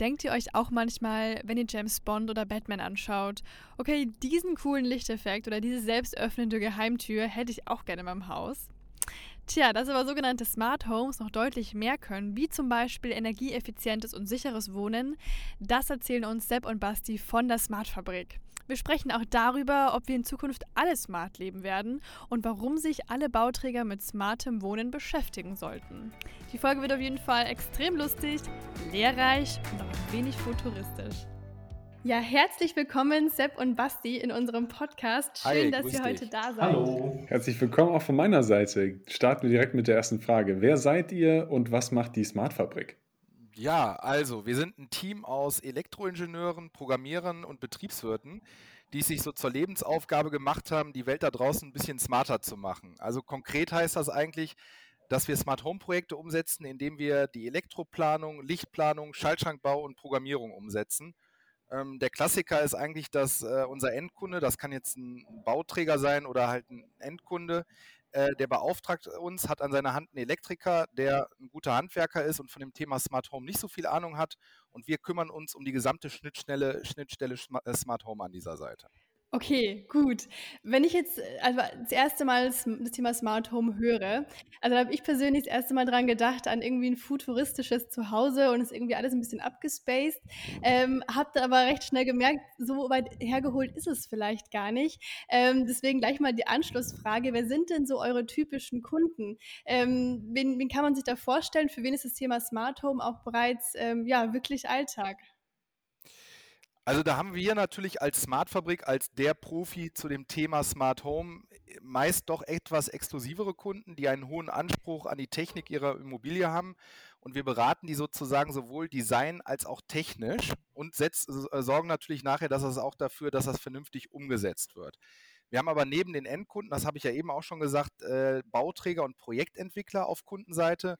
Denkt ihr euch auch manchmal, wenn ihr James Bond oder Batman anschaut, okay, diesen coolen Lichteffekt oder diese selbstöffnende Geheimtür hätte ich auch gerne in meinem Haus? Tja, dass aber sogenannte Smart Homes noch deutlich mehr können, wie zum Beispiel energieeffizientes und sicheres Wohnen, das erzählen uns Sepp und Basti von der Smart Fabrik. Wir sprechen auch darüber, ob wir in Zukunft alle smart leben werden und warum sich alle Bauträger mit smartem Wohnen beschäftigen sollten. Die Folge wird auf jeden Fall extrem lustig, lehrreich und auch ein wenig futuristisch. Ja, herzlich willkommen, Sepp und Basti, in unserem Podcast. Schön, Hi, dass ihr dich. heute da seid. Hallo. Herzlich willkommen auch von meiner Seite. Starten wir direkt mit der ersten Frage. Wer seid ihr und was macht die Smart Fabrik? Ja, also wir sind ein Team aus Elektroingenieuren, Programmierern und Betriebswirten, die es sich so zur Lebensaufgabe gemacht haben, die Welt da draußen ein bisschen smarter zu machen. Also konkret heißt das eigentlich, dass wir Smart Home Projekte umsetzen, indem wir die Elektroplanung, Lichtplanung, Schaltschrankbau und Programmierung umsetzen. Ähm, der Klassiker ist eigentlich, dass äh, unser Endkunde, das kann jetzt ein Bauträger sein oder halt ein Endkunde, äh, der beauftragt uns, hat an seiner Hand einen Elektriker, der ein guter Handwerker ist und von dem Thema Smart Home nicht so viel Ahnung hat. Und wir kümmern uns um die gesamte Schnittstelle, Schnittstelle äh, Smart Home an dieser Seite. Okay, gut. Wenn ich jetzt äh, also das erste Mal das, Thema Smart Home höre, also da habe ich persönlich das erste Mal dran gedacht, an irgendwie ein futuristisches Zuhause und ist irgendwie alles ein bisschen abgespaced. Ähm, hab dann aber recht schnell gemerkt, so weit hergeholt ist es vielleicht gar nicht. Ähm, deswegen gleich mal die Anschlussfrage: Wer sind denn so eure typischen Kunden? Ähm, wen, wen kann man sich da vorstellen? Für wen ist das Thema Smart Home auch bereits ähm, ja wirklich Alltag? Also da haben wir natürlich als Smart-Fabrik, als der Profi zu dem Thema Smart Home meist doch etwas exklusivere Kunden, die einen hohen Anspruch an die Technik ihrer Immobilie haben. Und wir beraten die sozusagen sowohl design als auch technisch und setz, äh, sorgen natürlich nachher, dass es auch dafür, dass das vernünftig umgesetzt wird. Wir haben aber neben den Endkunden, das habe ich ja eben auch schon gesagt, äh, Bauträger und Projektentwickler auf Kundenseite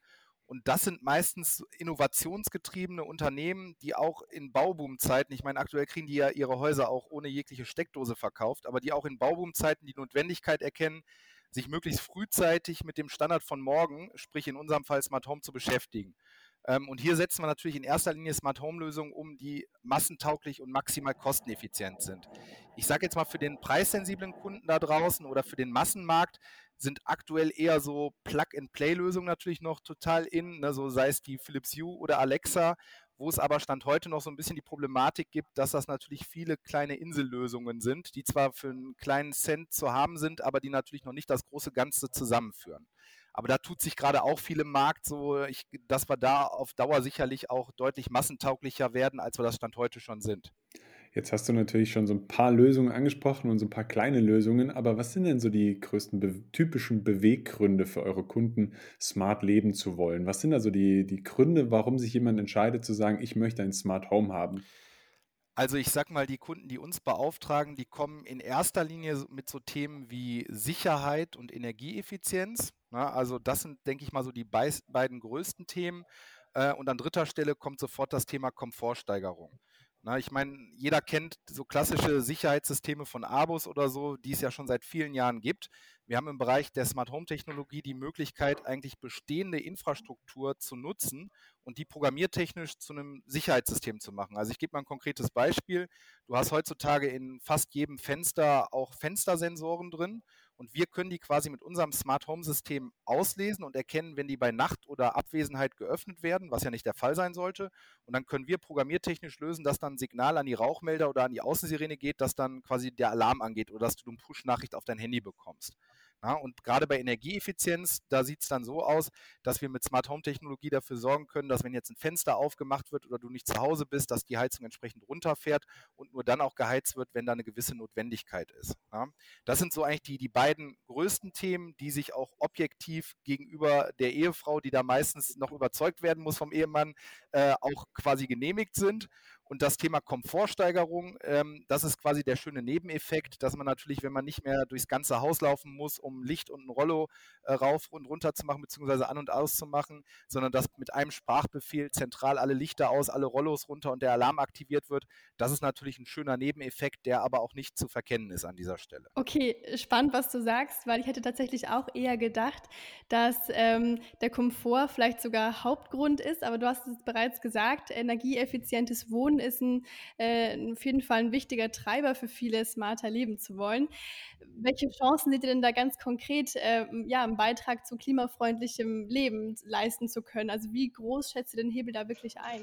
und das sind meistens innovationsgetriebene Unternehmen, die auch in Bauboomzeiten, ich meine, aktuell kriegen die ja ihre Häuser auch ohne jegliche Steckdose verkauft, aber die auch in Bauboomzeiten die Notwendigkeit erkennen, sich möglichst frühzeitig mit dem Standard von morgen, sprich in unserem Fall Smart Home, zu beschäftigen. Ähm, und hier setzen wir natürlich in erster Linie Smart Home Lösungen um, die massentauglich und maximal kosteneffizient sind. Ich sage jetzt mal für den preissensiblen Kunden da draußen oder für den Massenmarkt sind aktuell eher so Plug-and-Play-Lösungen natürlich noch total in, ne, so sei es die Philips Hue oder Alexa, wo es aber Stand heute noch so ein bisschen die Problematik gibt, dass das natürlich viele kleine Insellösungen sind, die zwar für einen kleinen Cent zu haben sind, aber die natürlich noch nicht das große Ganze zusammenführen. Aber da tut sich gerade auch viel im Markt so, ich, dass wir da auf Dauer sicherlich auch deutlich massentauglicher werden, als wir das Stand heute schon sind. Jetzt hast du natürlich schon so ein paar Lösungen angesprochen und so ein paar kleine Lösungen, aber was sind denn so die größten be typischen Beweggründe für eure Kunden, smart leben zu wollen? Was sind also die, die Gründe, warum sich jemand entscheidet zu sagen, ich möchte ein Smart Home haben? Also ich sag mal, die Kunden, die uns beauftragen, die kommen in erster Linie mit so Themen wie Sicherheit und Energieeffizienz. Ne? also das sind, denke ich mal, so die beiden größten Themen. Äh, und an dritter Stelle kommt sofort das Thema Komfortsteigerung. Na, ich meine, jeder kennt so klassische Sicherheitssysteme von Abus oder so, die es ja schon seit vielen Jahren gibt. Wir haben im Bereich der Smart Home Technologie die Möglichkeit, eigentlich bestehende Infrastruktur zu nutzen und die programmiertechnisch zu einem Sicherheitssystem zu machen. Also ich gebe mal ein konkretes Beispiel. Du hast heutzutage in fast jedem Fenster auch Fenstersensoren drin und wir können die quasi mit unserem Smart Home System auslesen und erkennen, wenn die bei Nacht oder Abwesenheit geöffnet werden, was ja nicht der Fall sein sollte. Und dann können wir programmiertechnisch lösen, dass dann ein Signal an die Rauchmelder oder an die Außensirene geht, dass dann quasi der Alarm angeht oder dass du eine Push-Nachricht auf dein Handy bekommst. Ja, und gerade bei Energieeffizienz, da sieht es dann so aus, dass wir mit Smart Home Technologie dafür sorgen können, dass wenn jetzt ein Fenster aufgemacht wird oder du nicht zu Hause bist, dass die Heizung entsprechend runterfährt und nur dann auch geheizt wird, wenn da eine gewisse Notwendigkeit ist. Ja. Das sind so eigentlich die, die beiden größten Themen, die sich auch objektiv gegenüber der Ehefrau, die da meistens noch überzeugt werden muss vom Ehemann, äh, auch quasi genehmigt sind. Und das Thema Komfortsteigerung, ähm, das ist quasi der schöne Nebeneffekt, dass man natürlich, wenn man nicht mehr durchs ganze Haus laufen muss, um Licht und ein Rollo äh, rauf und runter zu machen, beziehungsweise an und aus zu machen, sondern dass mit einem Sprachbefehl zentral alle Lichter aus, alle Rollos runter und der Alarm aktiviert wird. Das ist natürlich ein schöner Nebeneffekt, der aber auch nicht zu verkennen ist an dieser Stelle. Okay, spannend, was du sagst, weil ich hätte tatsächlich auch eher gedacht, dass ähm, der Komfort vielleicht sogar Hauptgrund ist, aber du hast es bereits gesagt, energieeffizientes Wohnen ist ein, äh, auf jeden Fall ein wichtiger Treiber für viele, smarter leben zu wollen. Welche Chancen seht ihr denn da ganz konkret, äh, ja, einen Beitrag zu klimafreundlichem Leben leisten zu können? Also wie groß schätzt ihr den Hebel da wirklich ein?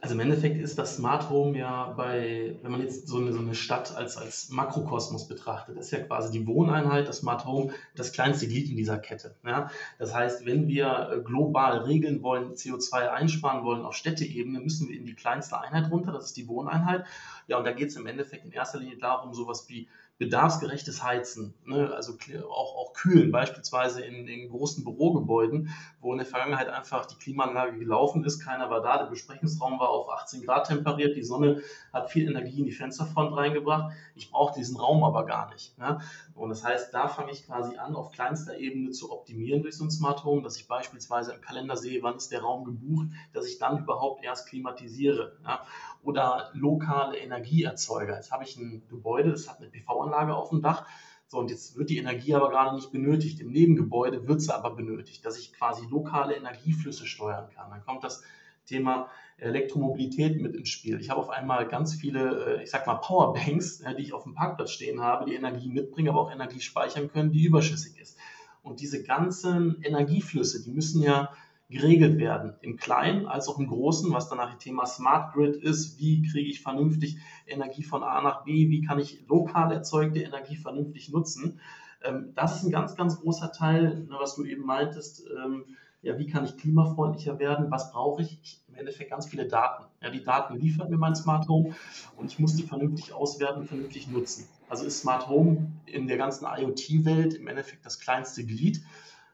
Also im Endeffekt ist das Smart Home ja bei, wenn man jetzt so eine, so eine Stadt als, als Makrokosmos betrachtet, ist ja quasi die Wohneinheit, das Smart Home, das kleinste Glied in dieser Kette. Ja? Das heißt, wenn wir äh, global regeln wollen, CO2 einsparen wollen auf Städteebene, müssen wir in die kleinste Einheit runter, das ist die Wohneinheit. Ja, und da geht es im Endeffekt in erster Linie darum, sowas wie bedarfsgerechtes Heizen, ne? also auch, auch Kühlen, beispielsweise in, in großen Bürogebäuden, wo in der Vergangenheit einfach die Klimaanlage gelaufen ist, keiner war da, der Besprechungsraum war auf 18 Grad temperiert, die Sonne hat viel Energie in die Fensterfront reingebracht, ich brauche diesen Raum aber gar nicht. Ne? Und das heißt, da fange ich quasi an, auf kleinster Ebene zu optimieren durch so ein Smart Home, dass ich beispielsweise im Kalender sehe, wann ist der Raum gebucht, dass ich dann überhaupt erst klimatisiere. Ja? Oder lokale Energieerzeuger. Jetzt habe ich ein Gebäude, das hat eine PV-Anlage auf dem Dach. So, und jetzt wird die Energie aber gerade nicht benötigt. Im Nebengebäude wird sie aber benötigt, dass ich quasi lokale Energieflüsse steuern kann. Dann kommt das Thema Elektromobilität mit ins Spiel. Ich habe auf einmal ganz viele, äh, ich sag mal, Powerbanks, die ich auf dem Parkplatz stehen habe, die Energie mitbringen, aber auch Energie speichern können, die überschüssig ist. Und diese ganzen Energieflüsse, die müssen ja geregelt werden, im Kleinen als auch im Großen, was dann nachher Thema Smart Grid ist. Wie kriege ich vernünftig Energie von A nach B? Wie kann ich lokal erzeugte Energie vernünftig nutzen? Ähm, das ist ein ganz, ganz großer Teil, ne, was du eben meintest. Ähm, ja, wie kann ich klimafreundlicher werden? Was brauche ich? ich? Im Endeffekt ganz viele Daten. Ja, die Daten liefert mir mein Smart Home und ich muss die vernünftig auswerten, vernünftig nutzen. Also ist Smart Home in der ganzen IoT-Welt im Endeffekt das kleinste Glied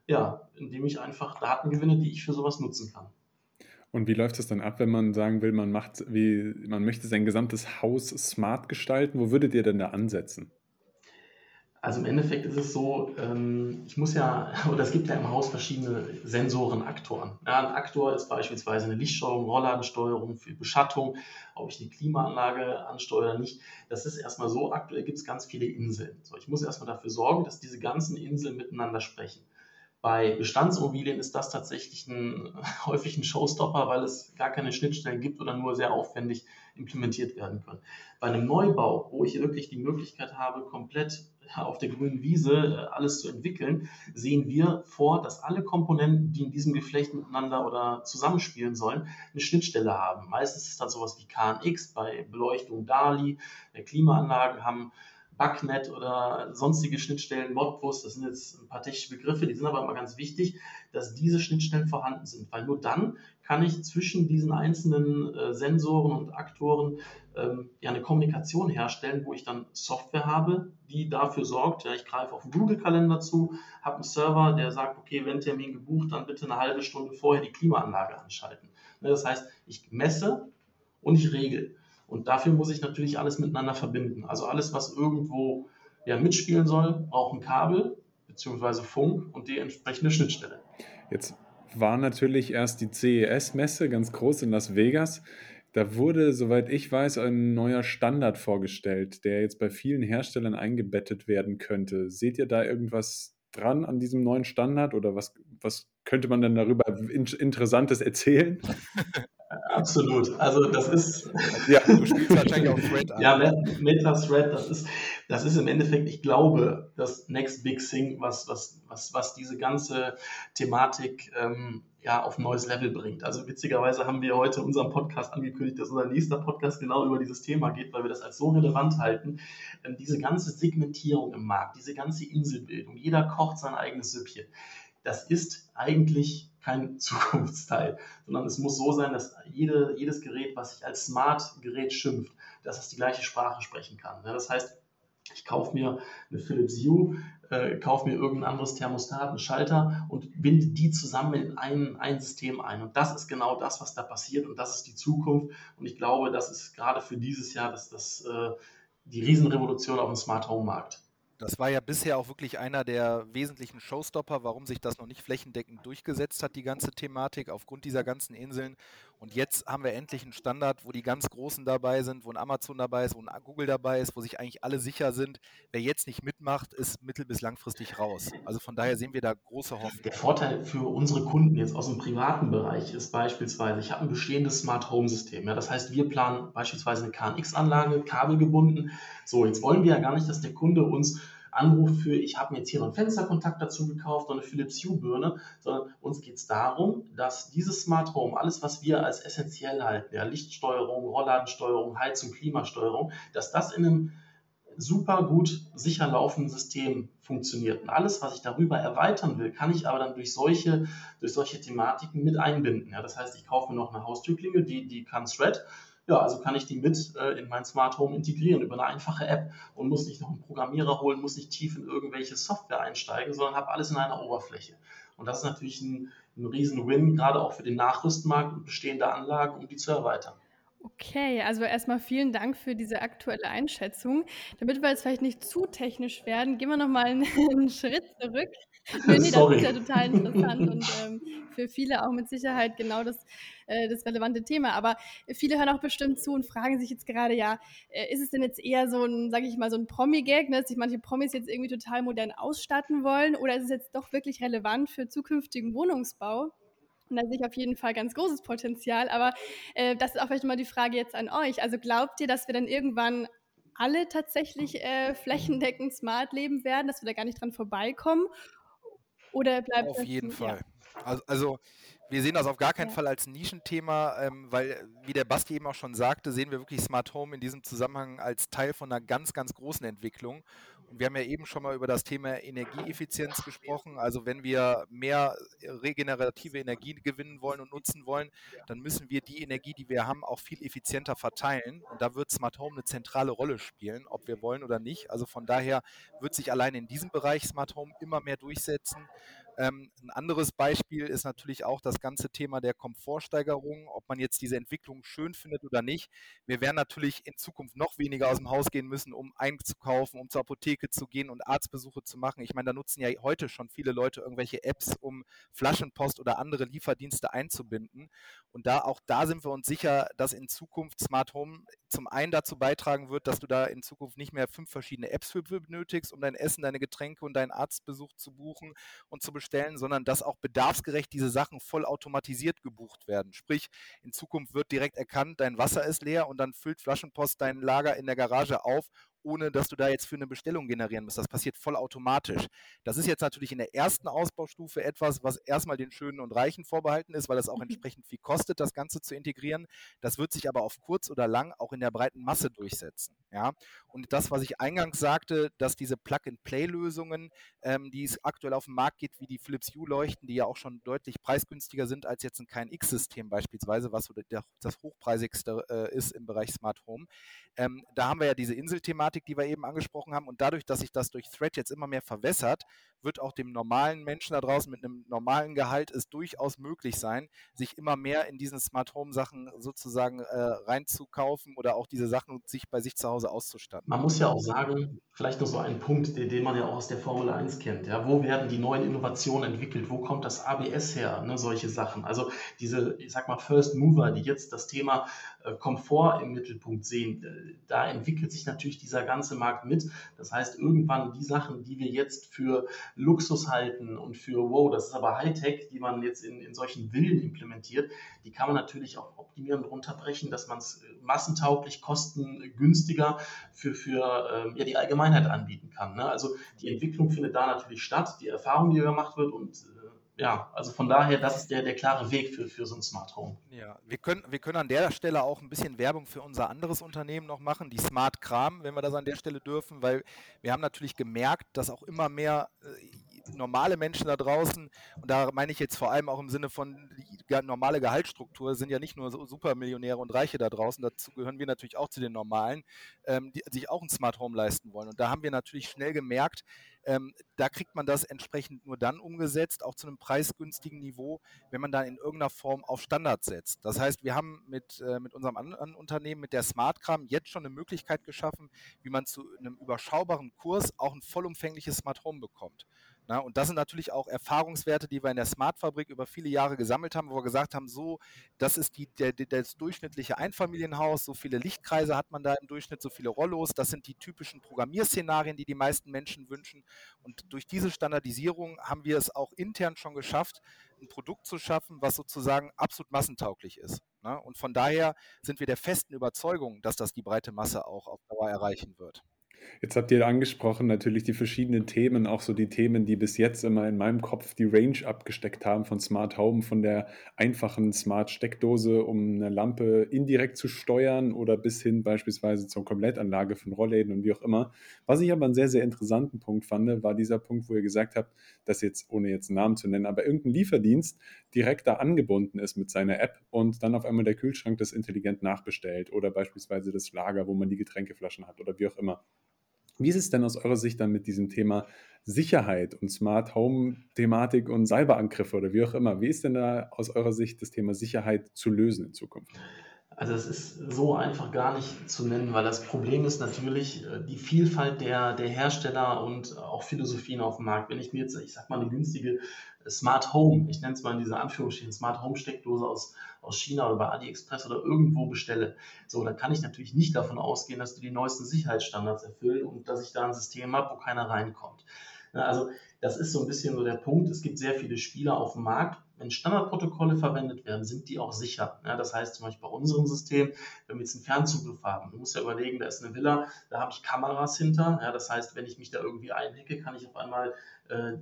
ja, indem ich einfach Daten gewinne, die ich für sowas nutzen kann. Und wie läuft es dann ab, wenn man sagen will, man macht, wie, man möchte sein gesamtes Haus smart gestalten? Wo würdet ihr denn da ansetzen? Also im Endeffekt ist es so, ähm, ich muss ja, oder es gibt ja im Haus verschiedene Sensoren, Aktoren. Ja, ein Aktor ist beispielsweise eine Lichtsteuerung, Rollladensteuerung für Beschattung, ob ich eine Klimaanlage ansteuere oder nicht. Das ist erstmal so, aktuell gibt es ganz viele Inseln. So, ich muss erstmal dafür sorgen, dass diese ganzen Inseln miteinander sprechen. Bei Bestandsimmobilien ist das tatsächlich ein, häufig ein Showstopper, weil es gar keine Schnittstellen gibt oder nur sehr aufwendig implementiert werden können. Bei einem Neubau, wo ich wirklich die Möglichkeit habe, komplett auf der grünen Wiese äh, alles zu entwickeln, sehen wir vor, dass alle Komponenten, die in diesem Geflecht miteinander oder zusammenspielen sollen, eine Schnittstelle haben. Meistens ist das sowas wie KNX, bei Beleuchtung DALI, Klimaanlagen haben Backnet oder sonstige Schnittstellen, Modbus, das sind jetzt ein paar technische Begriffe, die sind aber immer ganz wichtig, dass diese Schnittstellen vorhanden sind, weil nur dann kann ich zwischen diesen einzelnen äh, Sensoren und Aktoren ähm, ja eine Kommunikation herstellen, wo ich dann Software habe, die dafür sorgt, ja, ich greife auf den Google-Kalender zu, habe einen Server, der sagt, okay, wenn Termin gebucht, dann bitte eine halbe Stunde vorher die Klimaanlage anschalten. Ne, das heißt, ich messe und ich regel. Und dafür muss ich natürlich alles miteinander verbinden. Also alles, was irgendwo ja, mitspielen soll, braucht ein Kabel bzw. Funk und die entsprechende Schnittstelle. Jetzt war natürlich erst die CES-Messe ganz groß in Las Vegas. Da wurde, soweit ich weiß, ein neuer Standard vorgestellt, der jetzt bei vielen Herstellern eingebettet werden könnte. Seht ihr da irgendwas dran an diesem neuen Standard oder was, was könnte man denn darüber Interessantes erzählen? Absolut. Also das ist. Ja, du spielst wahrscheinlich auch Thread an. Ja, Meta-Thread, das ist, das ist im Endeffekt, ich glaube, das Next Big Thing, was, was, was, was diese ganze Thematik ähm, ja, auf ein neues Level bringt. Also witzigerweise haben wir heute unseren Podcast angekündigt, dass unser nächster Podcast genau über dieses Thema geht, weil wir das als so relevant halten. Ähm, diese ganze Segmentierung im Markt, diese ganze Inselbildung, jeder kocht sein eigenes Süppchen. Das ist eigentlich kein Zukunftsteil, sondern es muss so sein, dass jede, jedes Gerät, was sich als Smart-Gerät schimpft, dass es die gleiche Sprache sprechen kann. Das heißt, Ich kaufe mir eine Philips Hue, äh, kaufe mir irgendein anderes Thermostat, einen Schalter und binde die zusammen in ein, ein System ein. Und das ist genau das, was da passiert und das ist die Zukunft. Und ich glaube, das ist gerade für dieses Jahr das, das, äh, die Riesenrevolution auf dem Smart Home Markt. Das war ja bisher auch wirklich einer der wesentlichen Showstopper, warum sich das noch nicht flächendeckend durchgesetzt hat, die ganze Thematik, aufgrund dieser ganzen Inseln. Und jetzt haben wir endlich einen Standard, wo die ganz Großen dabei sind, wo ein Amazon dabei ist, wo ein Google dabei ist, wo sich eigentlich alle sicher sind. Wer jetzt nicht mitmacht, ist mittel- bis langfristig raus. Also von daher sehen wir da große Hoffnung. Der Vorteil für unsere Kunden jetzt aus dem privaten Bereich ist beispielsweise, ich habe ein bestehendes Smart Home System. Ja, das heißt, wir planen beispielsweise eine KNX-Anlage, kabelgebunden. So, jetzt wollen wir ja gar nicht, dass der Kunde uns anruft für, ich habe mir jetzt hier noch einen Fensterkontakt dazu gekauft und eine Philips Hue Birne, sondern uns geht es darum, dass dieses Smart Home, alles was wir als essentiell halten, ja, Lichtsteuerung, Rollladensteuerung, Heizung, Klimasteuerung, dass das in einem super gut sicher laufenden System funktioniert. Und alles, was ich darüber erweitern will, kann ich aber dann durch solche, durch solche Thematiken mit einbinden. Ja, das heißt, ich kaufe mir noch eine Haustürklinge, die, die kann Thread ja, also kann ich die mit äh, in mein Smart Home integrieren über eine einfache App und muss nicht noch einen Programmierer holen, muss nicht tief in irgendwelche Software einsteigen, sondern habe alles in einer Oberfläche. Und das ist natürlich ein, ein Riesen-Win, gerade auch für den Nachrüstmarkt und bestehende Anlagen, um die zu erweitern. Okay, also erstmal vielen Dank für diese aktuelle Einschätzung. Damit wir jetzt vielleicht nicht zu technisch werden, gehen wir nochmal einen, einen Schritt zurück. Nee, nee, das ist ja total interessant und ähm, für viele auch mit Sicherheit genau das, äh, das relevante Thema. Aber viele hören auch bestimmt zu und fragen sich jetzt gerade, ja, äh, ist es denn jetzt eher so ein, sage ich mal, so ein Promi-Gag, ne, dass sich manche Promis jetzt irgendwie total modern ausstatten wollen oder ist es jetzt doch wirklich relevant für zukünftigen Wohnungsbau? Und da sehe ich auf jeden Fall ganz großes Potenzial. Aber äh, das ist auch vielleicht mal die Frage jetzt an euch. Also glaubt ihr, dass wir dann irgendwann alle tatsächlich äh, flächendeckend smart leben werden, dass wir da gar nicht dran vorbeikommen? Oder bleibt Auf das jeden ja. Fall. Also, also wir sehen das auf gar keinen Ja. Fall als Nischenthema, ähm, weil, wie der Basti eben auch schon sagte, sehen wir wirklich Smart Home in diesem Zusammenhang als Teil von einer ganz, ganz großen Entwicklung. Wir haben ja eben schon mal über das Thema Energieeffizienz gesprochen. Also wenn wir mehr regenerative Energie gewinnen wollen und nutzen wollen, dann müssen wir die Energie, die wir haben, auch viel effizienter verteilen. Und da wird Smart Home eine zentrale Rolle spielen, ob wir wollen oder nicht. Also von daher wird sich allein in diesem Bereich Smart Home immer mehr durchsetzen. Ähm, ein anderes Beispiel ist natürlich auch das ganze Thema der Komfortsteigerung, ob man jetzt diese Entwicklung schön findet oder nicht. Wir werden natürlich in Zukunft noch weniger aus dem Haus gehen müssen, um einzukaufen, um zur Apotheke zu gehen und Arztbesuche zu machen. Ich meine, da nutzen ja heute schon viele Leute irgendwelche Apps, um Flaschenpost oder andere Lieferdienste einzubinden. Und da auch da sind wir uns sicher, dass in Zukunft Smart Home zum einen dazu beitragen wird, dass du da in Zukunft nicht mehr fünf verschiedene Apps für benötigst, um dein Essen, deine Getränke und deinen Arztbesuch zu buchen und zu bestellen, sondern dass auch bedarfsgerecht diese Sachen voll automatisiert gebucht werden. Sprich, in Zukunft wird direkt erkannt, dein Wasser ist leer und dann füllt Flaschenpost dein Lager in der Garage auf ohne dass du da jetzt für eine Bestellung generieren musst. Das passiert vollautomatisch. Das ist jetzt natürlich in der ersten Ausbaustufe etwas, was erstmal den Schönen und Reichen vorbehalten ist, weil das auch entsprechend viel kostet, das Ganze zu integrieren. Das wird sich aber auf kurz oder lang auch in der breiten Masse durchsetzen. Ja? Und das, was ich eingangs sagte, dass diese Plug-and-Play-Lösungen, ähm, die es aktuell auf dem Markt gibt, wie die Philips Hue leuchten, die ja auch schon deutlich preisgünstiger sind als jetzt ein KNX-System beispielsweise, was so das hochpreisigste äh, ist im Bereich Smart Home. Ähm, da haben wir ja diese Inselthematik, die wir eben angesprochen haben. Und dadurch, dass sich das durch Thread jetzt immer mehr verwässert, wird auch dem normalen Menschen da draußen mit einem normalen Gehalt es durchaus möglich sein, sich immer mehr in diesen Smart Home Sachen sozusagen äh, reinzukaufen oder auch diese Sachen sich bei sich zu Hause auszustatten. Man muss ja auch sagen, vielleicht noch so ein Punkt, den, den man ja auch aus der Formel 1 kennt. Ja, wo werden die neuen Innovationen entwickelt? Wo kommt das ABS her? Ne, solche Sachen. Also diese, ich sag mal, First Mover, die jetzt das Thema Komfort im Mittelpunkt sehen, äh, da entwickelt sich natürlich dieser ganze Markt mit. Das heißt, irgendwann die Sachen, die wir jetzt für Luxus halten und für, wow, das ist aber Hightech, die man jetzt in, in solchen Villen implementiert, die kann man natürlich auch optimieren und runterbrechen, dass man es massentauglich, kostengünstiger für, für ähm, ja, die Allgemeinheit anbieten kann. Ne? Also die Entwicklung findet da natürlich statt, die Erfahrung, die gemacht wird und äh, ja, also von daher, das ist der, der klare Weg für, für so ein Smart Home. Ja, wir können, wir können an der Stelle auch ein bisschen Werbung für unser anderes Unternehmen noch machen, die Smart Kram, wenn wir das an der Stelle dürfen, weil wir haben natürlich gemerkt, dass auch immer mehr äh, normale Menschen da draußen, und da meine ich jetzt vor allem auch im Sinne von normale Gehaltsstruktur, sind ja nicht nur so Supermillionäre und Reiche da draußen, dazu gehören wir natürlich auch zu den Normalen, ähm, die sich auch ein Smart Home leisten wollen. Und da haben wir natürlich schnell gemerkt, ähm, da kriegt man das entsprechend nur dann umgesetzt, auch zu einem preisgünstigen Niveau, wenn man dann in irgendeiner Form auf Standard setzt. Das heißt, wir haben mit, äh, mit unserem anderen Unternehmen, mit der SmartCram, jetzt schon eine Möglichkeit geschaffen, wie man zu einem überschaubaren Kurs auch ein vollumfängliches Smart Home bekommt. Na, und das sind natürlich auch Erfahrungswerte, die wir in der Smart-Fabrik über viele Jahre gesammelt haben, wo wir gesagt haben, so, das ist die, der, der, das durchschnittliche Einfamilienhaus, so viele Lichtkreise hat man da im Durchschnitt, so viele Rollos, das sind die typischen Programmierszenarien, die die meisten Menschen wünschen. Und durch diese Standardisierung haben wir es auch intern schon geschafft, ein Produkt zu schaffen, was sozusagen absolut massentauglich ist. Ne? Und von daher sind wir der festen Überzeugung, dass das die breite Masse auch auf Dauer erreichen wird. Jetzt habt ihr angesprochen natürlich die verschiedenen Themen, auch so die Themen, die bis jetzt immer in meinem Kopf die Range abgesteckt haben von Smart Home, von der einfachen Smart Steckdose, um eine Lampe indirekt zu steuern oder bis hin beispielsweise zur Komplettanlage von Rollläden und wie auch immer. Was ich aber einen sehr, sehr interessanten Punkt fand, war dieser Punkt, wo ihr gesagt habt, dass jetzt, ohne jetzt einen Namen zu nennen, aber irgendein Lieferdienst direkt da angebunden ist mit seiner App und dann auf einmal der Kühlschrank das intelligent nachbestellt oder beispielsweise das Lager, wo man die Getränkeflaschen hat oder wie auch immer. Wie ist es denn aus eurer Sicht dann mit diesem Thema Sicherheit und Smart Home Thematik und Cyberangriffe oder wie auch immer? Wie ist denn da aus eurer Sicht das Thema Sicherheit zu lösen in Zukunft? Also es ist so einfach gar nicht zu nennen, weil das Problem ist natürlich äh, die Vielfalt der, der Hersteller und auch Philosophien auf dem Markt. Wenn ich mir jetzt, ich sag mal, eine günstige Smart Home, ich nenne es mal in dieser Anführungsstrichen, Smart Home Steckdose aus, aus China oder bei AliExpress oder irgendwo bestelle, so, dann kann ich natürlich nicht davon ausgehen, dass die die neuesten Sicherheitsstandards erfüllen und dass ich da ein System habe, wo keiner reinkommt. Also das ist so ein bisschen so der Punkt. Es gibt sehr viele Spieler auf dem Markt. Wenn Standardprotokolle verwendet werden, sind die auch sicher. Ja, das heißt zum Beispiel bei unserem System, wenn wir jetzt einen Fernzugriff haben, du musst ja überlegen, da ist eine Villa, da habe ich Kameras hinter. Ja, das heißt, wenn ich mich da irgendwie einhecke, kann ich auf einmal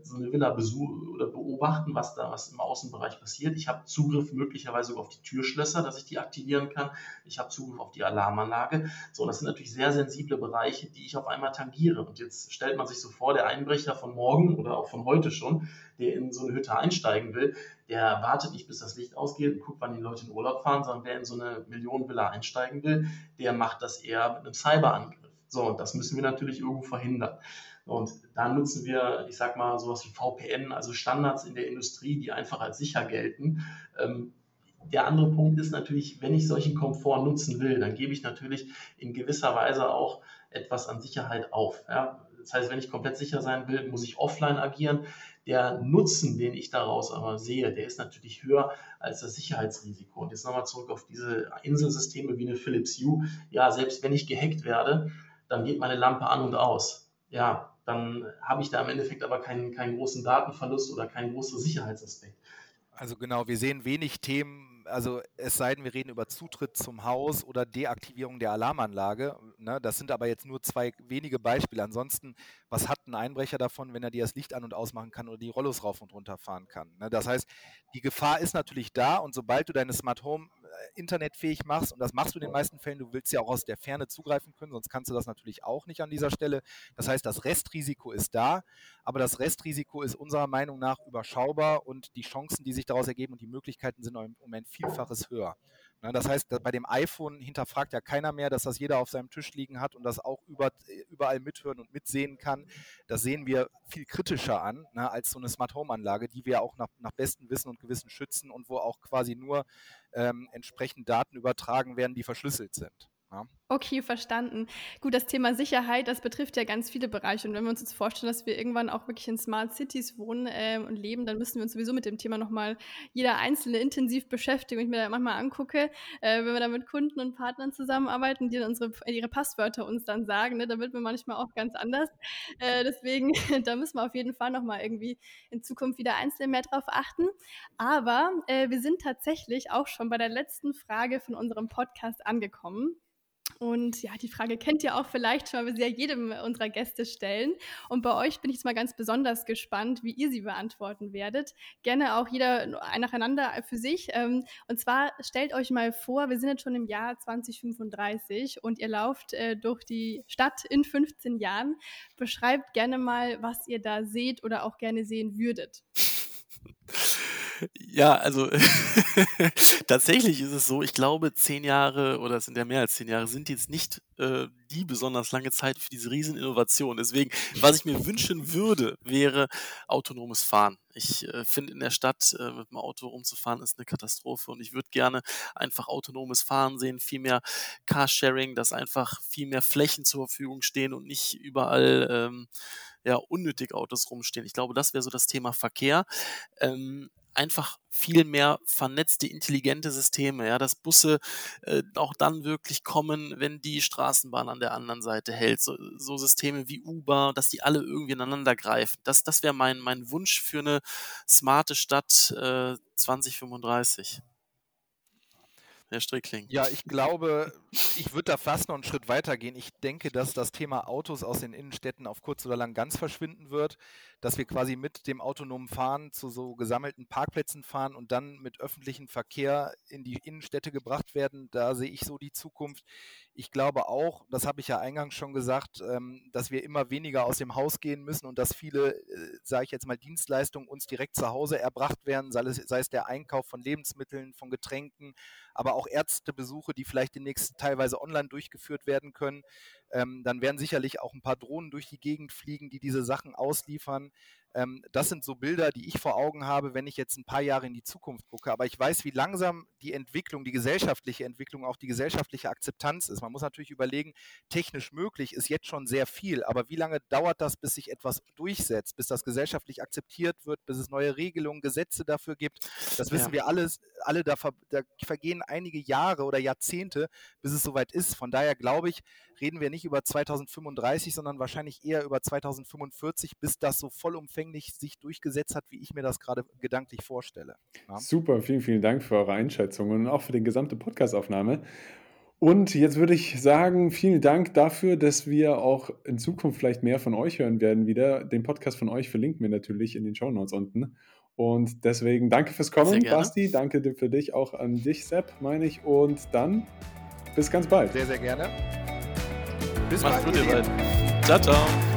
so eine Villa besuchen oder beobachten, was da was im Außenbereich passiert. Ich habe Zugriff möglicherweise auf die Türschlösser, dass ich die aktivieren kann. Ich habe Zugriff auf die Alarmanlage. So, das sind natürlich sehr sensible Bereiche, die ich auf einmal tangiere. Und jetzt stellt man sich so vor, der Einbrecher von morgen oder auch von heute schon, der in so eine Hütte einsteigen will, der wartet nicht, bis das Licht ausgeht und guckt, wann die Leute in Urlaub fahren, sondern wer in so eine Millionenvilla einsteigen will, der macht das eher mit einem Cyberangriff. So, das müssen wir natürlich irgendwo verhindern. Und da nutzen wir, ich sag mal, sowas wie VPN, also Standards in der Industrie, die einfach als sicher gelten. Ähm, der andere Punkt ist natürlich, wenn ich solchen Komfort nutzen will, dann gebe ich natürlich in gewisser Weise auch etwas an Sicherheit auf. Ja? Das heißt, wenn ich komplett sicher sein will, muss ich offline agieren. Der Nutzen, den ich daraus aber sehe, der ist natürlich höher als das Sicherheitsrisiko. Und jetzt nochmal zurück auf diese Inselsysteme wie eine Philips Hue. Ja, selbst wenn ich gehackt werde, dann geht meine Lampe an und aus. Ja, dann habe ich da im Endeffekt aber keinen, keinen großen Datenverlust oder keinen großen Sicherheitsaspekt. Also genau, wir sehen wenig Themen, also es sei denn, wir reden über Zutritt zum Haus oder Deaktivierung der Alarmanlage. Ne? Das sind aber jetzt nur zwei wenige Beispiele. Ansonsten, was hat ein Einbrecher davon, wenn er dir das Licht an- und ausmachen kann oder die Rollos rauf und runter fahren kann? Ne? Das heißt, die Gefahr ist natürlich da und sobald du deine Smart Home internetfähig machst, und das machst du in den meisten Fällen, du willst ja auch aus der Ferne zugreifen können, sonst kannst du das natürlich auch nicht an dieser Stelle. Das heißt, das Restrisiko ist da, aber das Restrisiko ist unserer Meinung nach überschaubar und die Chancen, die sich daraus ergeben und die Möglichkeiten sind im Moment Vielfaches höher. Ne, das heißt, bei dem iPhone hinterfragt ja keiner mehr, dass das jeder auf seinem Tisch liegen hat und das auch über, überall mithören und mitsehen kann. Das sehen wir viel kritischer an ne, als so eine Smart Home Anlage, die wir auch nach, nach bestem Wissen und Gewissen schützen und wo auch quasi nur ähm, entsprechend Daten übertragen werden, die verschlüsselt sind. Ja. Okay, verstanden. Gut, das Thema Sicherheit, das betrifft ja ganz viele Bereiche. Und wenn wir uns jetzt vorstellen, dass wir irgendwann auch wirklich in Smart Cities wohnen äh, und leben, dann müssen wir uns sowieso mit dem Thema nochmal jeder Einzelne intensiv beschäftigen. Und ich mir da manchmal angucke, äh, wenn wir da mit Kunden und Partnern zusammenarbeiten, die dann unsere, ihre Passwörter uns dann sagen, ne, da wird man manchmal auch ganz anders. Äh, deswegen, da müssen wir auf jeden Fall nochmal irgendwie in Zukunft wieder einzeln mehr drauf achten. Aber äh, wir sind tatsächlich auch schon bei der letzten Frage von unserem Podcast angekommen. Und ja, die Frage kennt ihr auch vielleicht schon, weil wir sie ja jedem unserer Gäste stellen. Und bei euch bin ich jetzt mal ganz besonders gespannt, wie ihr sie beantworten werdet. Gerne auch jeder nacheinander für sich. Ähm, und zwar stellt euch mal vor, wir sind jetzt schon im Jahr 2035 und ihr lauft äh, durch die Stadt in 15 Jahren. Beschreibt gerne mal, was ihr da seht oder auch gerne sehen würdet. Ja, also tatsächlich ist es so, ich glaube, zehn Jahre oder es sind ja mehr als zehn Jahre, sind jetzt nicht äh, die besonders lange Zeit für diese Rieseninnovation. Deswegen, was ich mir wünschen würde, wäre autonomes Fahren. Ich äh, finde, in der Stadt äh, mit dem Auto rumzufahren ist eine Katastrophe und ich würde gerne einfach autonomes Fahren sehen, viel mehr Carsharing, dass einfach viel mehr Flächen zur Verfügung stehen und nicht überall ähm, ja, unnötig Autos rumstehen. Ich glaube, das wäre so das Thema Verkehr. Ähm, einfach viel mehr vernetzte, intelligente Systeme, ja, dass Busse äh, auch dann wirklich kommen, wenn die Straßenbahn an der anderen Seite hält. So, so Systeme wie Uber, dass die alle irgendwie ineinander greifen. Das, das wäre mein, mein Wunsch für eine smarte Stadt äh, 2035. Herr Strickling. Ja, ich glaube, ich würde da fast noch einen Schritt weiter gehen. Ich denke, dass das Thema Autos aus den Innenstädten auf kurz oder lang ganz verschwinden wird, dass wir quasi mit dem autonomen Fahren zu so gesammelten Parkplätzen fahren und dann mit öffentlichem Verkehr in die Innenstädte gebracht werden. Da sehe ich so die Zukunft. Ich glaube auch, das habe ich ja eingangs schon gesagt, ähm, dass wir immer weniger aus dem Haus gehen müssen und dass viele, äh, sage ich jetzt mal, Dienstleistungen uns direkt zu Hause erbracht werden, sei es, sei es der Einkauf von Lebensmitteln, von Getränken, aber auch Ärztebesuche, die vielleicht demnächst teilweise online durchgeführt werden können. Ähm, dann werden sicherlich auch ein paar Drohnen durch die Gegend fliegen, die diese Sachen ausliefern. Ähm, das sind so Bilder, die ich vor Augen habe, wenn ich jetzt ein paar Jahre in die Zukunft gucke. Aber ich weiß, wie langsam die Entwicklung, die gesellschaftliche Entwicklung, auch die gesellschaftliche Akzeptanz ist. Man muss natürlich überlegen, technisch möglich ist jetzt schon sehr viel, aber wie lange dauert das, bis sich etwas durchsetzt, bis das gesellschaftlich akzeptiert wird, bis es neue Regelungen, Gesetze dafür gibt? Das wissen ja. wir alles, alle, da, da vergehen einige Jahre oder Jahrzehnte, bis es soweit ist. Von daher glaube ich, reden wir nicht über 2035, sondern wahrscheinlich eher über 2045, bis das so vollumfänglich sich durchgesetzt hat, wie ich mir das gerade gedanklich vorstelle. Ja? Super, vielen, vielen Dank für eure Einschätzung und auch für die gesamte Podcastaufnahme. Und jetzt würde ich sagen, vielen Dank dafür, dass wir auch in Zukunft vielleicht mehr von euch hören werden wieder. Den Podcast von euch verlinken wir natürlich in den Show Notes unten. Und deswegen danke fürs Kommen, Basti. Danke für dich auch an dich, Sepp, meine ich. Und dann bis ganz bald. Sehr, sehr gerne. Bis Macht's bald. Gut, ihr beiden. Ciao, ciao.